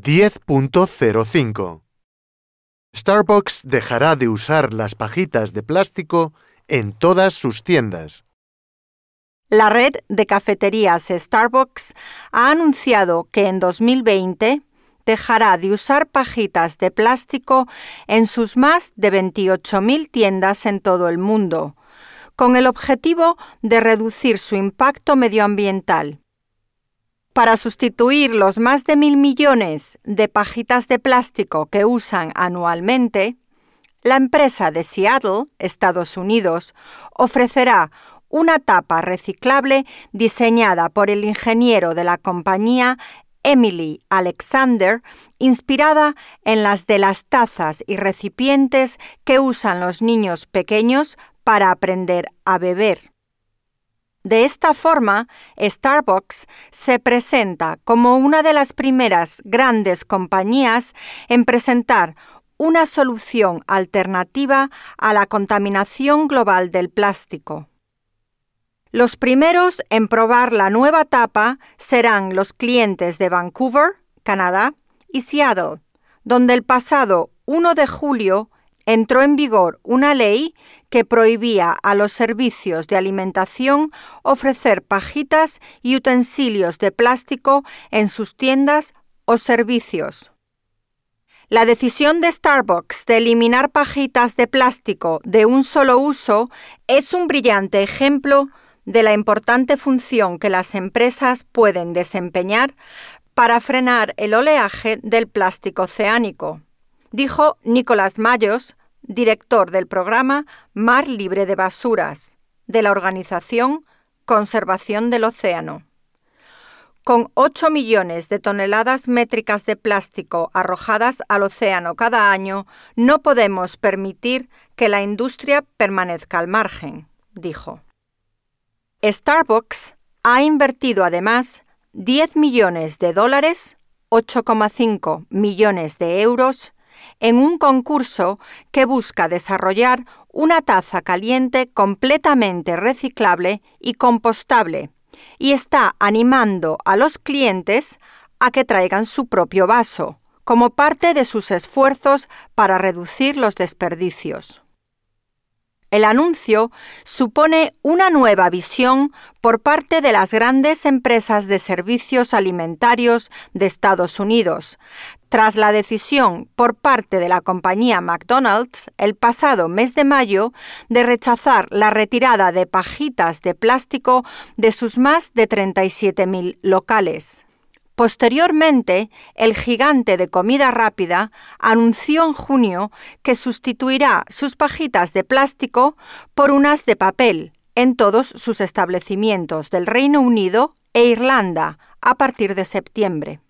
10.05 Starbucks dejará de usar las pajitas de plástico en todas sus tiendas. La red de cafeterías Starbucks ha anunciado que en 2020 dejará de usar pajitas de plástico en sus más de 28.000 tiendas en todo el mundo, con el objetivo de reducir su impacto medioambiental. Para sustituir los más de mil millones de pajitas de plástico que usan anualmente, la empresa de Seattle, Estados Unidos, ofrecerá una tapa reciclable diseñada por el ingeniero de la compañía Emily Alexander, inspirada en las de las tazas y recipientes que usan los niños pequeños para aprender a beber. De esta forma, Starbucks se presenta como una de las primeras grandes compañías en presentar una solución alternativa a la contaminación global del plástico. Los primeros en probar la nueva tapa serán los clientes de Vancouver, Canadá, y Seattle, donde el pasado 1 de julio entró en vigor una ley que prohibía a los servicios de alimentación ofrecer pajitas y utensilios de plástico en sus tiendas o servicios. La decisión de Starbucks de eliminar pajitas de plástico de un solo uso es un brillante ejemplo de la importante función que las empresas pueden desempeñar para frenar el oleaje del plástico oceánico, dijo Nicolás Mayos, director del programa Mar Libre de Basuras, de la organización Conservación del Océano. Con 8 millones de toneladas métricas de plástico arrojadas al océano cada año, no podemos permitir que la industria permanezca al margen, dijo. Starbucks ha invertido además 10 millones de dólares, 8,5 millones de euros, en un concurso que busca desarrollar una taza caliente completamente reciclable y compostable y está animando a los clientes a que traigan su propio vaso, como parte de sus esfuerzos para reducir los desperdicios. El anuncio supone una nueva visión por parte de las grandes empresas de servicios alimentarios de Estados Unidos, tras la decisión por parte de la compañía McDonald's el pasado mes de mayo de rechazar la retirada de pajitas de plástico de sus más de 37.000 locales. Posteriormente, el gigante de comida rápida anunció en junio que sustituirá sus pajitas de plástico por unas de papel en todos sus establecimientos del Reino Unido e Irlanda a partir de septiembre.